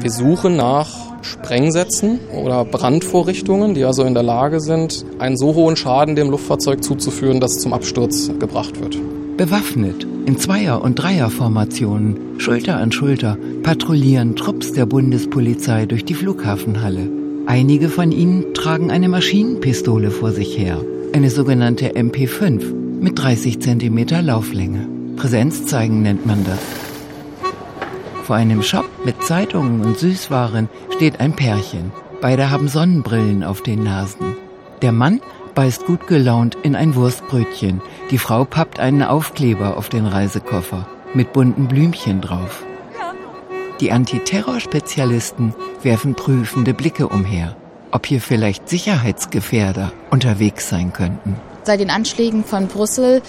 Wir suchen nach Sprengsätzen oder Brandvorrichtungen, die also in der Lage sind, einen so hohen Schaden dem Luftfahrzeug zuzuführen, dass es zum Absturz gebracht wird. Bewaffnet, in Zweier- und Dreierformationen, Schulter an Schulter, patrouillieren Trupps der Bundespolizei durch die Flughafenhalle. Einige von ihnen tragen eine Maschinenpistole vor sich her, eine sogenannte MP5 mit 30 cm Lauflänge. Präsenz zeigen nennt man das. Vor einem Shop mit Zeitungen und Süßwaren steht ein Pärchen. Beide haben Sonnenbrillen auf den Nasen. Der Mann beißt gut gelaunt in ein Wurstbrötchen. Die Frau pappt einen Aufkleber auf den Reisekoffer mit bunten Blümchen drauf. Die Antiterrorspezialisten werfen prüfende Blicke umher, ob hier vielleicht Sicherheitsgefährder unterwegs sein könnten. Seit den Anschlägen von Brüssel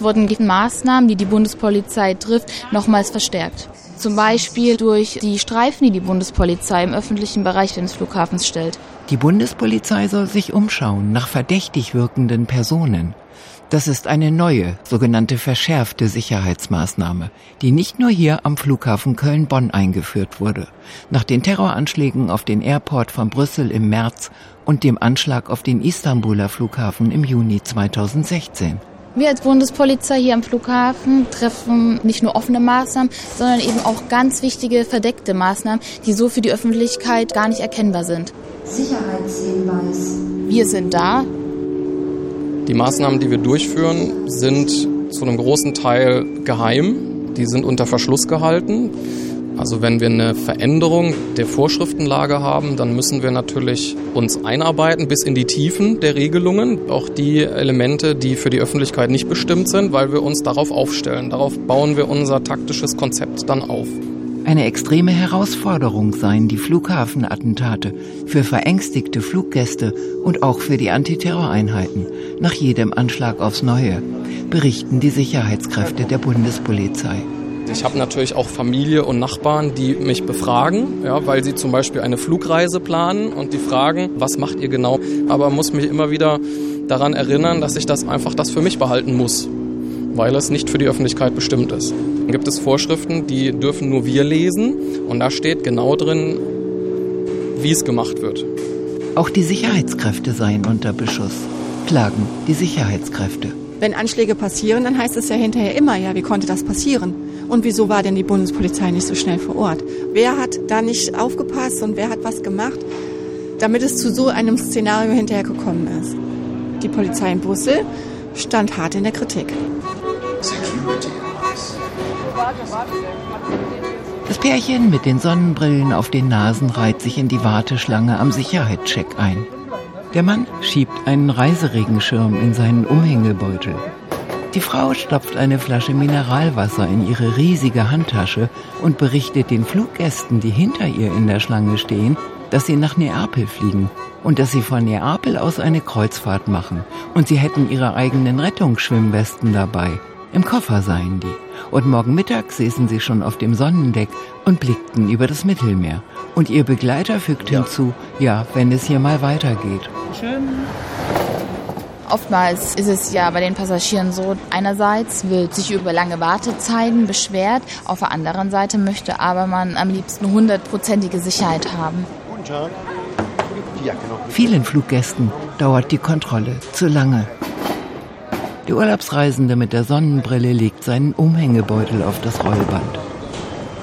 wurden die Maßnahmen, die die Bundespolizei trifft, nochmals verstärkt. Zum Beispiel durch die Streifen, die die Bundespolizei im öffentlichen Bereich des Flughafens stellt. Die Bundespolizei soll sich umschauen nach verdächtig wirkenden Personen. Das ist eine neue, sogenannte verschärfte Sicherheitsmaßnahme, die nicht nur hier am Flughafen Köln-Bonn eingeführt wurde. Nach den Terroranschlägen auf den Airport von Brüssel im März und dem Anschlag auf den Istanbuler Flughafen im Juni 2016. Wir als Bundespolizei hier am Flughafen treffen nicht nur offene Maßnahmen, sondern eben auch ganz wichtige verdeckte Maßnahmen, die so für die Öffentlichkeit gar nicht erkennbar sind. Sicherheitshinweis. Wir sind da. Die Maßnahmen, die wir durchführen, sind zu einem großen Teil geheim. Die sind unter Verschluss gehalten. Also wenn wir eine Veränderung der Vorschriftenlage haben, dann müssen wir natürlich uns einarbeiten bis in die Tiefen der Regelungen, auch die Elemente, die für die Öffentlichkeit nicht bestimmt sind, weil wir uns darauf aufstellen. Darauf bauen wir unser taktisches Konzept dann auf. Eine extreme Herausforderung seien die Flughafenattentate für verängstigte Fluggäste und auch für die Antiterroreinheiten nach jedem Anschlag aufs Neue, berichten die Sicherheitskräfte der Bundespolizei. Ich habe natürlich auch Familie und Nachbarn, die mich befragen, ja, weil sie zum Beispiel eine Flugreise planen und die fragen, was macht ihr genau? Aber muss mich immer wieder daran erinnern, dass ich das einfach das für mich behalten muss, weil es nicht für die Öffentlichkeit bestimmt ist. Dann gibt es Vorschriften, die dürfen nur wir lesen und da steht genau drin, wie es gemacht wird. Auch die Sicherheitskräfte seien unter Beschuss, klagen die Sicherheitskräfte. Wenn Anschläge passieren, dann heißt es ja hinterher immer, ja, wie konnte das passieren? Und wieso war denn die Bundespolizei nicht so schnell vor Ort? Wer hat da nicht aufgepasst und wer hat was gemacht, damit es zu so einem Szenario hinterher gekommen ist? Die Polizei in Brüssel stand hart in der Kritik. Das Pärchen mit den Sonnenbrillen auf den Nasen reiht sich in die Warteschlange am Sicherheitscheck ein. Der Mann schiebt einen Reiseregenschirm in seinen Umhängebeutel. Die Frau stopft eine Flasche Mineralwasser in ihre riesige Handtasche und berichtet den Fluggästen, die hinter ihr in der Schlange stehen, dass sie nach Neapel fliegen und dass sie von Neapel aus eine Kreuzfahrt machen und sie hätten ihre eigenen Rettungsschwimmwesten dabei. Im Koffer seien die. Und morgen Mittag säßen sie schon auf dem Sonnendeck und blickten über das Mittelmeer. Und ihr Begleiter fügt hinzu, ja, wenn es hier mal weitergeht. Schön. Oftmals ist es ja bei den Passagieren so, einerseits wird sich über lange Wartezeiten beschwert, auf der anderen Seite möchte aber man am liebsten hundertprozentige Sicherheit haben. Guten Tag. Vielen Fluggästen dauert die Kontrolle zu lange. Der Urlaubsreisende mit der Sonnenbrille legt seinen Umhängebeutel auf das Rollband.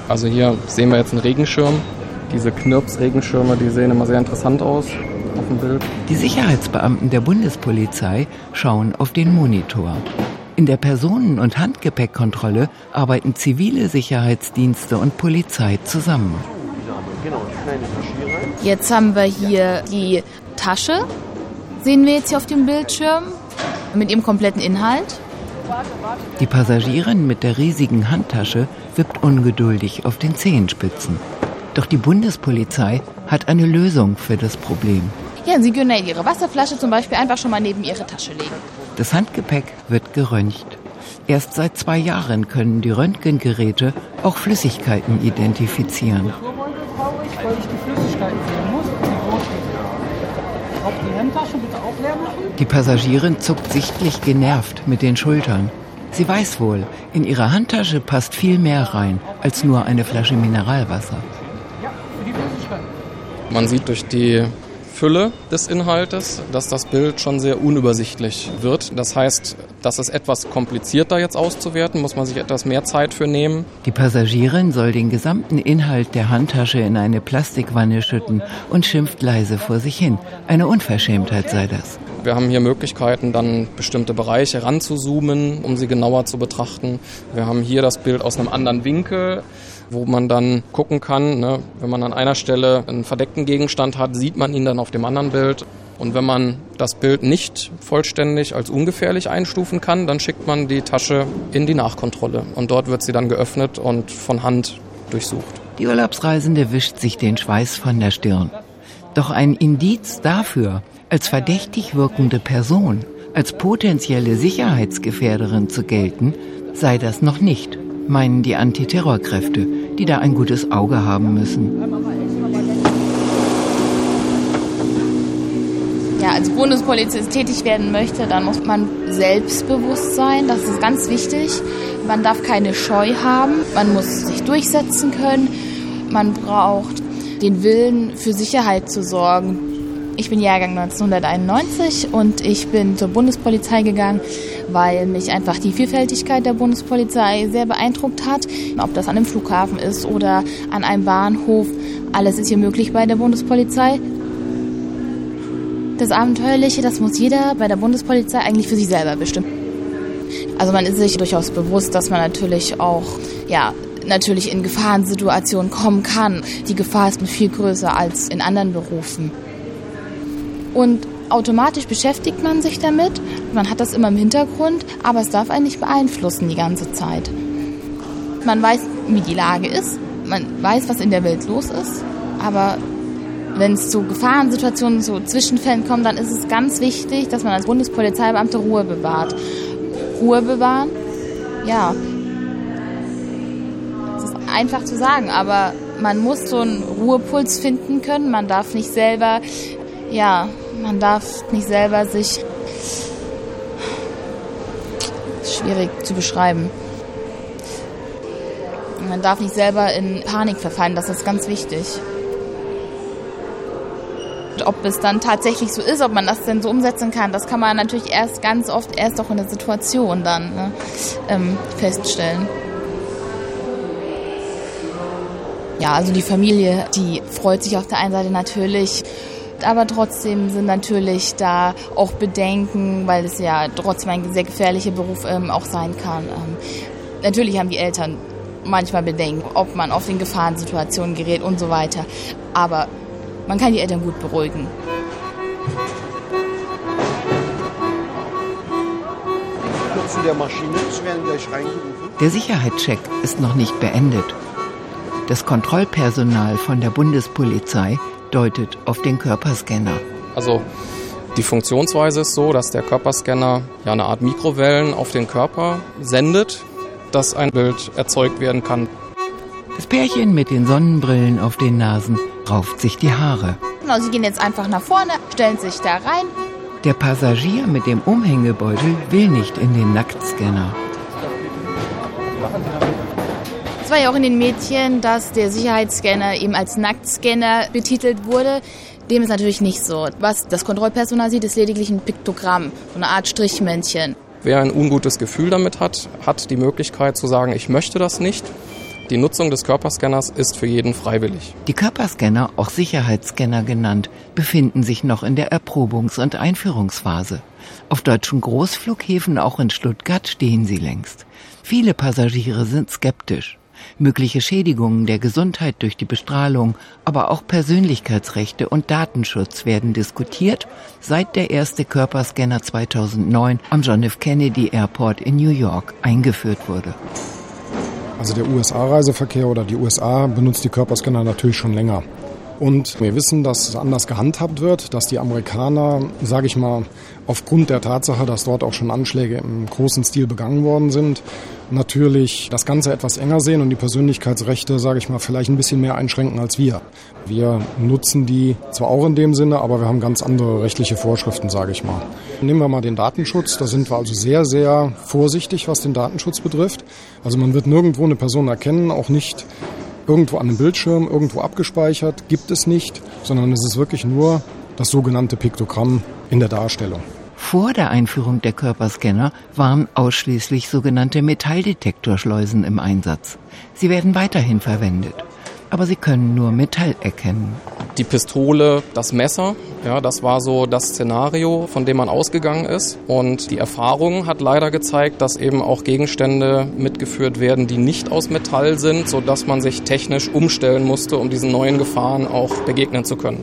Also hier sehen wir jetzt einen Regenschirm. Diese Knirps-Regenschirme, die sehen immer sehr interessant aus auf dem Bild. Die Sicherheitsbeamten der Bundespolizei schauen auf den Monitor. In der Personen- und Handgepäckkontrolle arbeiten zivile Sicherheitsdienste und Polizei zusammen. Jetzt haben wir hier die Tasche, sehen wir jetzt hier auf dem Bildschirm, mit ihrem kompletten Inhalt. Die Passagierin mit der riesigen Handtasche wippt ungeduldig auf den Zehenspitzen. Doch die Bundespolizei hat eine Lösung für das Problem. Ja, Sie können ja Ihre Wasserflasche zum Beispiel einfach schon mal neben Ihre Tasche legen. Das Handgepäck wird geröntgt. Erst seit zwei Jahren können die Röntgengeräte auch Flüssigkeiten identifizieren. Die Passagierin zuckt sichtlich genervt mit den Schultern. Sie weiß wohl, in ihre Handtasche passt viel mehr rein als nur eine Flasche Mineralwasser. Man sieht durch die Fülle des Inhaltes, dass das Bild schon sehr unübersichtlich wird. Das heißt, das ist etwas komplizierter jetzt auszuwerten, muss man sich etwas mehr Zeit für nehmen. Die Passagierin soll den gesamten Inhalt der Handtasche in eine Plastikwanne schütten und schimpft leise vor sich hin. Eine Unverschämtheit sei das. Wir haben hier Möglichkeiten, dann bestimmte Bereiche ranzuzoomen, um sie genauer zu betrachten. Wir haben hier das Bild aus einem anderen Winkel wo man dann gucken kann, ne, wenn man an einer Stelle einen verdeckten Gegenstand hat, sieht man ihn dann auf dem anderen Bild. Und wenn man das Bild nicht vollständig als ungefährlich einstufen kann, dann schickt man die Tasche in die Nachkontrolle. Und dort wird sie dann geöffnet und von Hand durchsucht. Die Urlaubsreisende wischt sich den Schweiß von der Stirn. Doch ein Indiz dafür, als verdächtig wirkende Person, als potenzielle Sicherheitsgefährderin zu gelten, sei das noch nicht meinen die Antiterrorkräfte, die da ein gutes Auge haben müssen. Ja, als Bundespolizist tätig werden möchte, dann muss man selbstbewusst sein. Das ist ganz wichtig. Man darf keine Scheu haben. Man muss sich durchsetzen können. Man braucht den Willen, für Sicherheit zu sorgen. Ich bin Jahrgang 1991 und ich bin zur Bundespolizei gegangen, weil mich einfach die Vielfältigkeit der Bundespolizei sehr beeindruckt hat. Ob das an einem Flughafen ist oder an einem Bahnhof, alles ist hier möglich bei der Bundespolizei. Das Abenteuerliche, das muss jeder bei der Bundespolizei eigentlich für sich selber bestimmen. Also man ist sich durchaus bewusst, dass man natürlich auch, ja, natürlich in Gefahrensituationen kommen kann. Die Gefahr ist viel größer als in anderen Berufen. Und automatisch beschäftigt man sich damit. Man hat das immer im Hintergrund, aber es darf einen nicht beeinflussen die ganze Zeit. Man weiß, wie die Lage ist, man weiß, was in der Welt los ist, aber wenn es zu Gefahrensituationen, zu Zwischenfällen kommt, dann ist es ganz wichtig, dass man als Bundespolizeibeamte Ruhe bewahrt. Ruhe bewahren, ja. Das ist einfach zu sagen, aber man muss so einen Ruhepuls finden können. Man darf nicht selber, ja, man darf nicht selber sich. Schwierig zu beschreiben. Man darf nicht selber in Panik verfallen, das ist ganz wichtig. Ob es dann tatsächlich so ist, ob man das denn so umsetzen kann, das kann man natürlich erst ganz oft erst auch in der Situation dann ne, ähm, feststellen. Ja, also die Familie, die freut sich auf der einen Seite natürlich aber trotzdem sind natürlich da auch Bedenken, weil es ja trotzdem ein sehr gefährlicher Beruf ähm, auch sein kann. Ähm, natürlich haben die Eltern manchmal Bedenken, ob man auf den Gefahrensituationen gerät und so weiter. Aber man kann die Eltern gut beruhigen. Der Maschine werden gleich reingerufen. Der Sicherheitscheck ist noch nicht beendet. Das Kontrollpersonal von der Bundespolizei deutet auf den Körperscanner. Also die Funktionsweise ist so, dass der Körperscanner ja eine Art Mikrowellen auf den Körper sendet, dass ein Bild erzeugt werden kann. Das Pärchen mit den Sonnenbrillen auf den Nasen rauft sich die Haare. Genau, sie gehen jetzt einfach nach vorne, stellen sich da rein. Der Passagier mit dem Umhängebeutel will nicht in den Nacktscanner. War ja auch in den Mädchen, dass der Sicherheitsscanner eben als Nacktscanner betitelt wurde. Dem ist natürlich nicht so. Was das Kontrollpersonal sieht, ist lediglich ein Piktogramm, so eine Art Strichmännchen. Wer ein ungutes Gefühl damit hat, hat die Möglichkeit zu sagen, ich möchte das nicht. Die Nutzung des Körperscanners ist für jeden freiwillig. Die Körperscanner, auch Sicherheitsscanner genannt, befinden sich noch in der Erprobungs- und Einführungsphase. Auf deutschen Großflughäfen, auch in Stuttgart, stehen sie längst. Viele Passagiere sind skeptisch. Mögliche Schädigungen der Gesundheit durch die Bestrahlung, aber auch Persönlichkeitsrechte und Datenschutz werden diskutiert, seit der erste Körperscanner 2009 am John F. Kennedy Airport in New York eingeführt wurde. Also der USA-Reiseverkehr oder die USA benutzt die Körperscanner natürlich schon länger. Und wir wissen, dass es anders gehandhabt wird, dass die Amerikaner, sage ich mal, aufgrund der Tatsache, dass dort auch schon Anschläge im großen Stil begangen worden sind, natürlich das Ganze etwas enger sehen und die Persönlichkeitsrechte, sage ich mal, vielleicht ein bisschen mehr einschränken als wir. Wir nutzen die zwar auch in dem Sinne, aber wir haben ganz andere rechtliche Vorschriften, sage ich mal. Nehmen wir mal den Datenschutz. Da sind wir also sehr, sehr vorsichtig, was den Datenschutz betrifft. Also man wird nirgendwo eine Person erkennen, auch nicht irgendwo an einem Bildschirm, irgendwo abgespeichert, gibt es nicht, sondern es ist wirklich nur das sogenannte Piktogramm in der Darstellung. Vor der Einführung der Körperscanner waren ausschließlich sogenannte Metalldetektorschleusen im Einsatz. Sie werden weiterhin verwendet, aber sie können nur Metall erkennen. Die Pistole, das Messer, ja, das war so das Szenario, von dem man ausgegangen ist. Und die Erfahrung hat leider gezeigt, dass eben auch Gegenstände mitgeführt werden, die nicht aus Metall sind, sodass man sich technisch umstellen musste, um diesen neuen Gefahren auch begegnen zu können.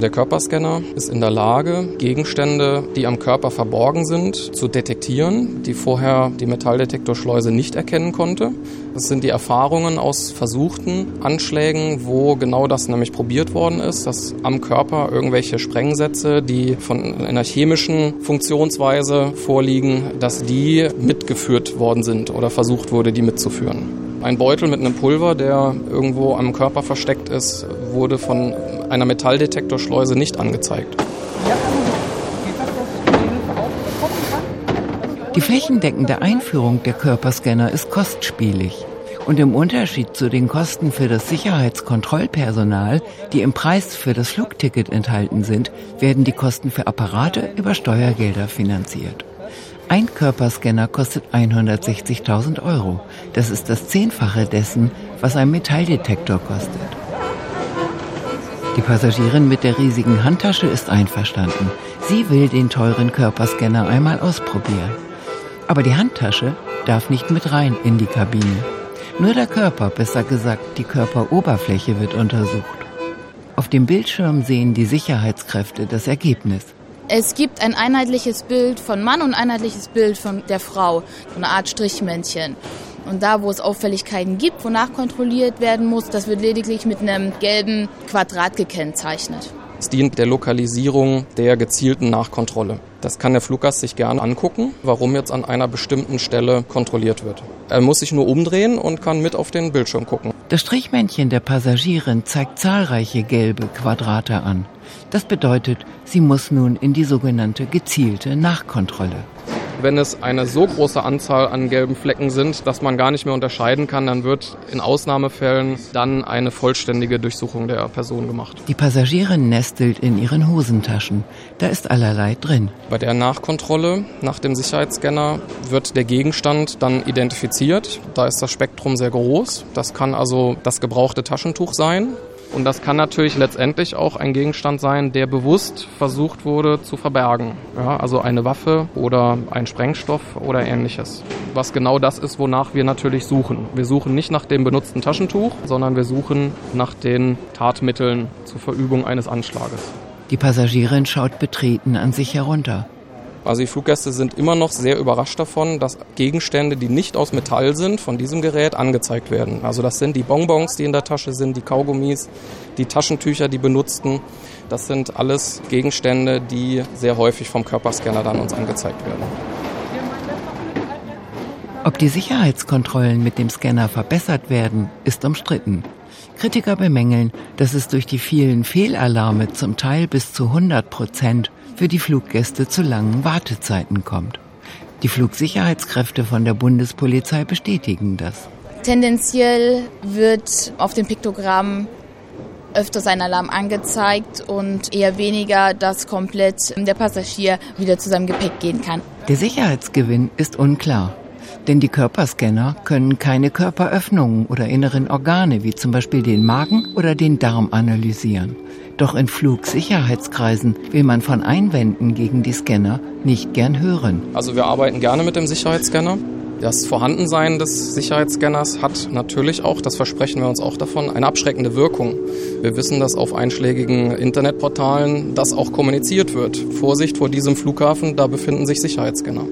Der Körperscanner ist in der Lage, Gegenstände, die am Körper verborgen sind, zu detektieren, die vorher die Metalldetektorschleuse nicht erkennen konnte. Das sind die Erfahrungen aus versuchten Anschlägen, wo genau das nämlich probiert worden ist, dass am Körper irgendwelche Sprengsätze, die von einer chemischen Funktionsweise vorliegen, dass die mitgeführt worden sind oder versucht wurde, die mitzuführen. Ein Beutel mit einem Pulver, der irgendwo am Körper versteckt ist, wurde von einer Metalldetektorschleuse nicht angezeigt. Die flächendeckende Einführung der Körperscanner ist kostspielig. Und im Unterschied zu den Kosten für das Sicherheitskontrollpersonal, die im Preis für das Flugticket enthalten sind, werden die Kosten für Apparate über Steuergelder finanziert. Ein Körperscanner kostet 160.000 Euro. Das ist das Zehnfache dessen, was ein Metalldetektor kostet. Die Passagierin mit der riesigen Handtasche ist einverstanden. Sie will den teuren Körperscanner einmal ausprobieren. Aber die Handtasche darf nicht mit rein in die Kabine. Nur der Körper, besser gesagt die Körperoberfläche wird untersucht. Auf dem Bildschirm sehen die Sicherheitskräfte das Ergebnis. Es gibt ein einheitliches Bild von Mann und ein einheitliches Bild von der Frau, so eine Art Strichmännchen. Und da, wo es Auffälligkeiten gibt, wonach kontrolliert werden muss, das wird lediglich mit einem gelben Quadrat gekennzeichnet. Es dient der Lokalisierung der gezielten Nachkontrolle. Das kann der Fluggast sich gerne angucken, warum jetzt an einer bestimmten Stelle kontrolliert wird. Er muss sich nur umdrehen und kann mit auf den Bildschirm gucken. Das Strichmännchen der Passagierin zeigt zahlreiche gelbe Quadrate an. Das bedeutet, sie muss nun in die sogenannte gezielte Nachkontrolle. Wenn es eine so große Anzahl an gelben Flecken sind, dass man gar nicht mehr unterscheiden kann, dann wird in Ausnahmefällen dann eine vollständige Durchsuchung der Person gemacht. Die Passagierin nestelt in ihren Hosentaschen. Da ist allerlei drin. Bei der Nachkontrolle nach dem Sicherheitsscanner wird der Gegenstand dann identifiziert. Da ist das Spektrum sehr groß. Das kann also das gebrauchte Taschentuch sein. Und das kann natürlich letztendlich auch ein Gegenstand sein, der bewusst versucht wurde zu verbergen. Ja, also eine Waffe oder ein Sprengstoff oder ähnliches. Was genau das ist, wonach wir natürlich suchen. Wir suchen nicht nach dem benutzten Taschentuch, sondern wir suchen nach den Tatmitteln zur Verübung eines Anschlages. Die Passagierin schaut betreten an sich herunter. Also die Fluggäste sind immer noch sehr überrascht davon, dass Gegenstände, die nicht aus Metall sind, von diesem Gerät angezeigt werden. Also das sind die Bonbons, die in der Tasche sind, die Kaugummis, die Taschentücher, die benutzten. Das sind alles Gegenstände, die sehr häufig vom Körperscanner dann uns angezeigt werden. Ob die Sicherheitskontrollen mit dem Scanner verbessert werden, ist umstritten. Kritiker bemängeln, dass es durch die vielen Fehlalarme zum Teil bis zu 100 Prozent für die Fluggäste zu langen Wartezeiten kommt. Die Flugsicherheitskräfte von der Bundespolizei bestätigen das. Tendenziell wird auf dem Piktogramm öfter sein Alarm angezeigt und eher weniger, dass komplett der Passagier wieder zu seinem Gepäck gehen kann. Der Sicherheitsgewinn ist unklar. Denn die Körperscanner können keine Körperöffnungen oder inneren Organe wie zum Beispiel den Magen oder den Darm analysieren. Doch in Flugsicherheitskreisen will man von Einwänden gegen die Scanner nicht gern hören. Also wir arbeiten gerne mit dem Sicherheitsscanner. Das Vorhandensein des Sicherheitsscanners hat natürlich auch, das versprechen wir uns auch davon, eine abschreckende Wirkung. Wir wissen, dass auf einschlägigen Internetportalen das auch kommuniziert wird. Vorsicht vor diesem Flughafen, da befinden sich Sicherheitsscanner.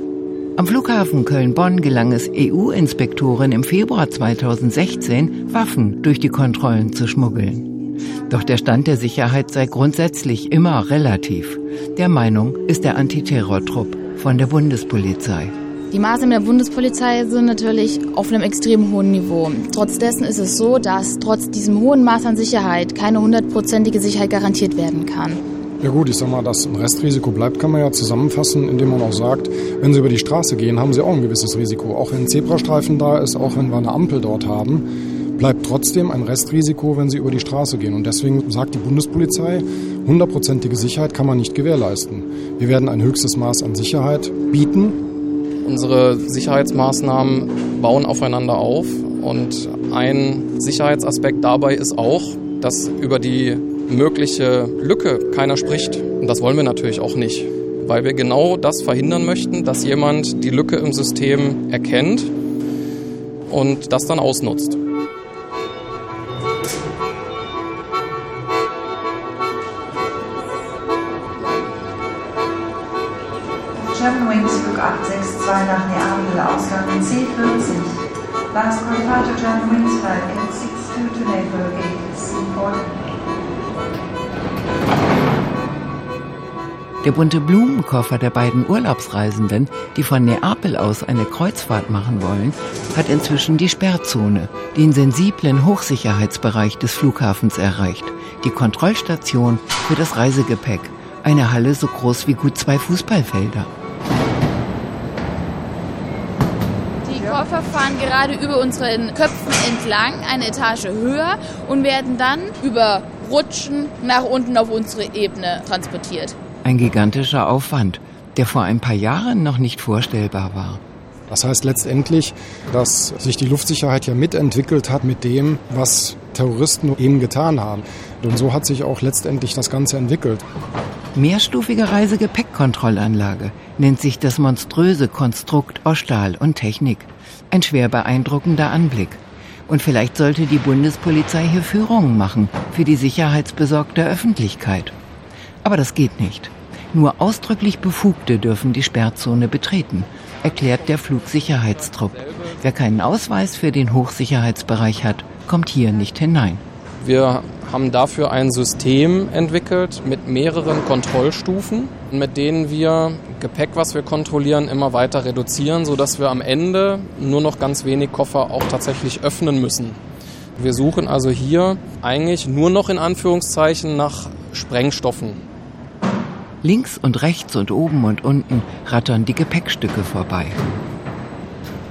Am Flughafen Köln-Bonn gelang es EU-Inspektoren im Februar 2016, Waffen durch die Kontrollen zu schmuggeln. Doch der Stand der Sicherheit sei grundsätzlich immer relativ. Der Meinung ist der Antiterrortrupp von der Bundespolizei. Die Maßnahmen der Bundespolizei sind natürlich auf einem extrem hohen Niveau. Trotz dessen ist es so, dass trotz diesem hohen Maß an Sicherheit keine hundertprozentige Sicherheit garantiert werden kann. Ja gut, ich sag mal, dass ein Restrisiko bleibt, kann man ja zusammenfassen, indem man auch sagt, wenn Sie über die Straße gehen, haben Sie auch ein gewisses Risiko. Auch wenn ein Zebrastreifen da ist, auch wenn wir eine Ampel dort haben, bleibt trotzdem ein Restrisiko, wenn Sie über die Straße gehen. Und deswegen sagt die Bundespolizei, hundertprozentige Sicherheit kann man nicht gewährleisten. Wir werden ein höchstes Maß an Sicherheit bieten. Unsere Sicherheitsmaßnahmen bauen aufeinander auf und ein Sicherheitsaspekt dabei ist auch, dass über die mögliche Lücke keiner spricht. Und das wollen wir natürlich auch nicht, weil wir genau das verhindern möchten, dass jemand die Lücke im System erkennt und das dann ausnutzt. Germanwings Flug 862 nach Neapel, Ausgang C40. Last call to Germanwings Flight 862 to Naples, gate C40. Der bunte Blumenkoffer der beiden Urlaubsreisenden, die von Neapel aus eine Kreuzfahrt machen wollen, hat inzwischen die Sperrzone, den sensiblen Hochsicherheitsbereich des Flughafens erreicht, die Kontrollstation für das Reisegepäck, eine Halle so groß wie gut zwei Fußballfelder. Die Koffer fahren gerade über unseren Köpfen entlang, eine Etage höher und werden dann über Rutschen nach unten auf unsere Ebene transportiert. Ein gigantischer Aufwand, der vor ein paar Jahren noch nicht vorstellbar war. Das heißt letztendlich, dass sich die Luftsicherheit ja mitentwickelt hat mit dem, was Terroristen eben getan haben. Und so hat sich auch letztendlich das Ganze entwickelt. Mehrstufige Reisegepäckkontrollanlage nennt sich das monströse Konstrukt aus Stahl und Technik. Ein schwer beeindruckender Anblick. Und vielleicht sollte die Bundespolizei hier Führungen machen für die sicherheitsbesorgte Öffentlichkeit. Aber das geht nicht. Nur ausdrücklich Befugte dürfen die Sperrzone betreten, erklärt der Flugsicherheitstrupp. Wer keinen Ausweis für den Hochsicherheitsbereich hat, kommt hier nicht hinein. Wir haben dafür ein System entwickelt mit mehreren Kontrollstufen, mit denen wir Gepäck, was wir kontrollieren, immer weiter reduzieren, sodass wir am Ende nur noch ganz wenig Koffer auch tatsächlich öffnen müssen. Wir suchen also hier eigentlich nur noch in Anführungszeichen nach Sprengstoffen. Links und rechts und oben und unten rattern die Gepäckstücke vorbei.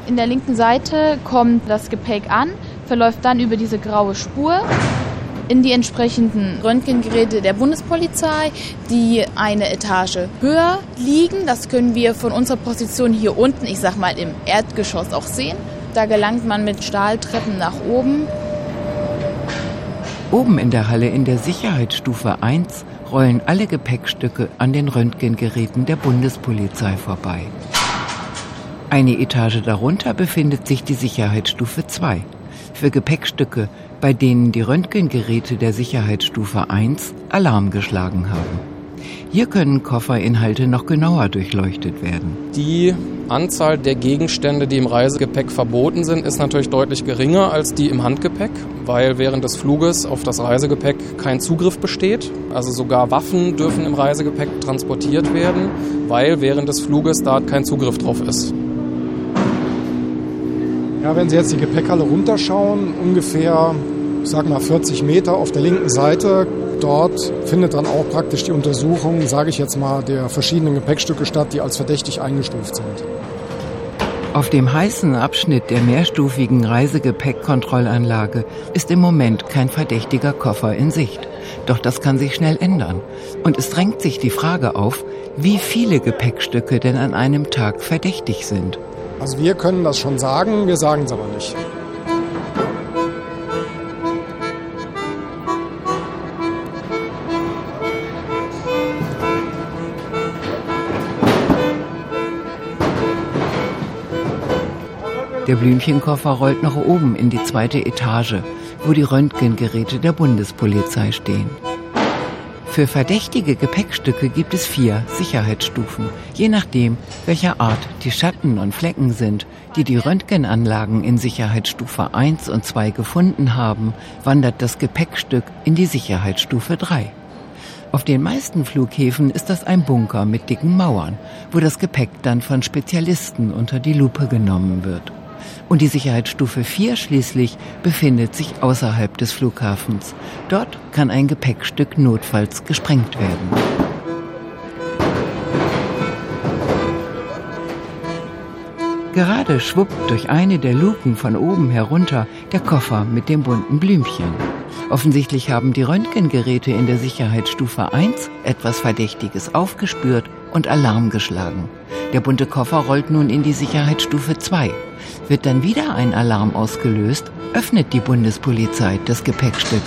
In der linken Seite kommt das Gepäck an, verläuft dann über diese graue Spur in die entsprechenden Röntgengeräte der Bundespolizei, die eine Etage höher liegen. Das können wir von unserer Position hier unten, ich sag mal im Erdgeschoss auch sehen. Da gelangt man mit Stahltreppen nach oben. Oben in der Halle in der Sicherheitsstufe 1 rollen alle Gepäckstücke an den Röntgengeräten der Bundespolizei vorbei. Eine Etage darunter befindet sich die Sicherheitsstufe 2 für Gepäckstücke, bei denen die Röntgengeräte der Sicherheitsstufe 1 Alarm geschlagen haben. Hier können Kofferinhalte noch genauer durchleuchtet werden. Die Anzahl der Gegenstände, die im Reisegepäck verboten sind, ist natürlich deutlich geringer als die im Handgepäck, weil während des Fluges auf das Reisegepäck kein Zugriff besteht. Also sogar Waffen dürfen im Reisegepäck transportiert werden, weil während des Fluges da kein Zugriff drauf ist. Ja, wenn Sie jetzt die Gepäckhalle runterschauen, ungefähr, sag mal 40 Meter auf der linken Seite, Dort findet dann auch praktisch die Untersuchung, sage ich jetzt mal, der verschiedenen Gepäckstücke statt, die als verdächtig eingestuft sind. Auf dem heißen Abschnitt der mehrstufigen Reisegepäckkontrollanlage ist im Moment kein verdächtiger Koffer in Sicht. Doch das kann sich schnell ändern. Und es drängt sich die Frage auf, wie viele Gepäckstücke denn an einem Tag verdächtig sind. Also wir können das schon sagen, wir sagen es aber nicht. Der Blümchenkoffer rollt nach oben in die zweite Etage, wo die Röntgengeräte der Bundespolizei stehen. Für verdächtige Gepäckstücke gibt es vier Sicherheitsstufen, je nachdem, welcher Art die Schatten und Flecken sind, die die Röntgenanlagen in Sicherheitsstufe 1 und 2 gefunden haben, wandert das Gepäckstück in die Sicherheitsstufe 3. Auf den meisten Flughäfen ist das ein Bunker mit dicken Mauern, wo das Gepäck dann von Spezialisten unter die Lupe genommen wird. Und die Sicherheitsstufe 4 schließlich befindet sich außerhalb des Flughafens. Dort kann ein Gepäckstück notfalls gesprengt werden. Gerade schwuppt durch eine der Luken von oben herunter der Koffer mit dem bunten Blümchen. Offensichtlich haben die Röntgengeräte in der Sicherheitsstufe 1 etwas Verdächtiges aufgespürt und Alarm geschlagen. Der bunte Koffer rollt nun in die Sicherheitsstufe 2. Wird dann wieder ein Alarm ausgelöst, öffnet die Bundespolizei das Gepäckstück.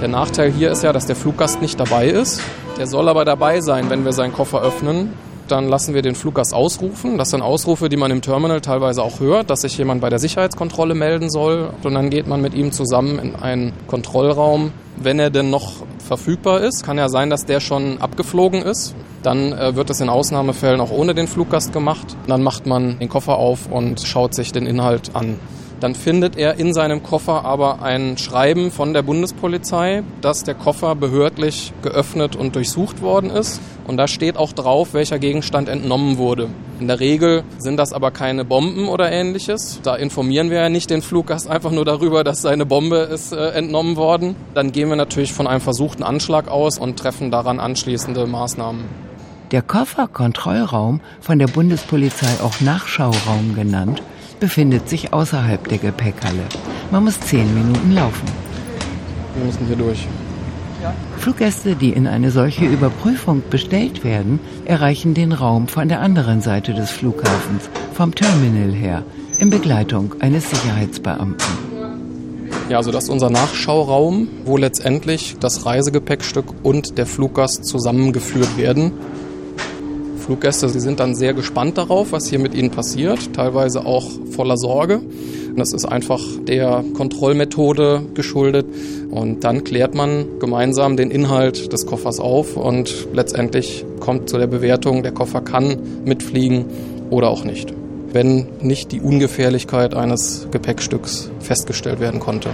Der Nachteil hier ist ja, dass der Fluggast nicht dabei ist. Der soll aber dabei sein, wenn wir seinen Koffer öffnen. Dann lassen wir den Fluggast ausrufen. Das sind Ausrufe, die man im Terminal teilweise auch hört, dass sich jemand bei der Sicherheitskontrolle melden soll. Und dann geht man mit ihm zusammen in einen Kontrollraum. Wenn er denn noch verfügbar ist, kann ja sein, dass der schon abgeflogen ist. Dann äh, wird es in Ausnahmefällen auch ohne den Fluggast gemacht. Dann macht man den Koffer auf und schaut sich den Inhalt an. Dann findet er in seinem Koffer aber ein Schreiben von der Bundespolizei, dass der Koffer behördlich geöffnet und durchsucht worden ist. Und da steht auch drauf, welcher Gegenstand entnommen wurde. In der Regel sind das aber keine Bomben oder ähnliches. Da informieren wir ja nicht den Fluggast einfach nur darüber, dass seine Bombe ist äh, entnommen worden. Dann gehen wir natürlich von einem versuchten Anschlag aus und treffen daran anschließende Maßnahmen. Der Kofferkontrollraum, von der Bundespolizei auch Nachschauraum genannt, befindet sich außerhalb der Gepäckhalle. Man muss zehn Minuten laufen. Wir müssen hier durch. Fluggäste, die in eine solche Überprüfung bestellt werden, erreichen den Raum von der anderen Seite des Flughafens, vom Terminal her, in Begleitung eines Sicherheitsbeamten. Ja, also das ist unser Nachschauraum, wo letztendlich das Reisegepäckstück und der Fluggast zusammengeführt werden. Fluggäste, sie sind dann sehr gespannt darauf, was hier mit ihnen passiert, teilweise auch voller Sorge. Das ist einfach der Kontrollmethode geschuldet. Und dann klärt man gemeinsam den Inhalt des Koffers auf und letztendlich kommt zu der Bewertung, der Koffer kann mitfliegen oder auch nicht, wenn nicht die Ungefährlichkeit eines Gepäckstücks festgestellt werden konnte.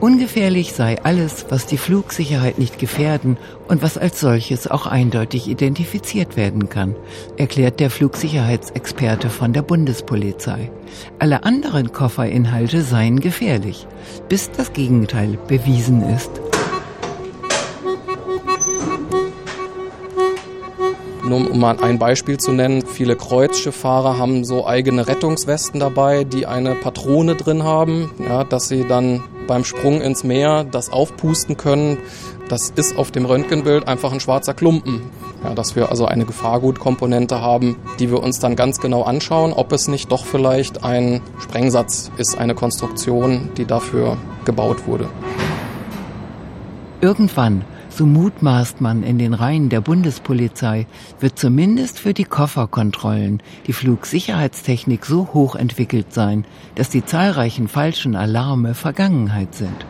Ungefährlich sei alles, was die Flugsicherheit nicht gefährden und was als solches auch eindeutig identifiziert werden kann, erklärt der Flugsicherheitsexperte von der Bundespolizei. Alle anderen Kofferinhalte seien gefährlich, bis das Gegenteil bewiesen ist. Nur um mal ein Beispiel zu nennen, viele Kreuzschifffahrer haben so eigene Rettungswesten dabei, die eine Patrone drin haben, ja, dass sie dann beim Sprung ins Meer das aufpusten können. Das ist auf dem Röntgenbild einfach ein schwarzer Klumpen. Ja, dass wir also eine Gefahrgutkomponente haben, die wir uns dann ganz genau anschauen, ob es nicht doch vielleicht ein Sprengsatz ist, eine Konstruktion, die dafür gebaut wurde. Irgendwann so mutmaßt man in den Reihen der Bundespolizei, wird zumindest für die Kofferkontrollen die Flugsicherheitstechnik so hoch entwickelt sein, dass die zahlreichen falschen Alarme Vergangenheit sind.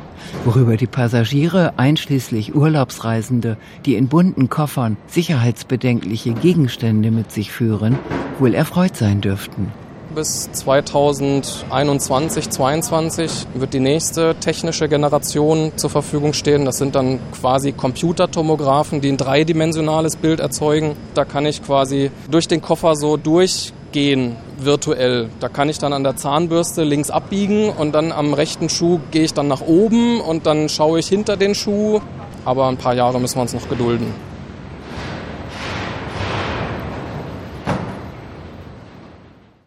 Worüber die Passagiere, einschließlich Urlaubsreisende, die in bunten Koffern sicherheitsbedenkliche Gegenstände mit sich führen, wohl erfreut sein dürften bis 2021, 2022 wird die nächste technische Generation zur Verfügung stehen. Das sind dann quasi Computertomographen, die ein dreidimensionales Bild erzeugen. Da kann ich quasi durch den Koffer so durchgehen virtuell. Da kann ich dann an der Zahnbürste links abbiegen und dann am rechten Schuh gehe ich dann nach oben und dann schaue ich hinter den Schuh. Aber ein paar Jahre müssen wir uns noch gedulden.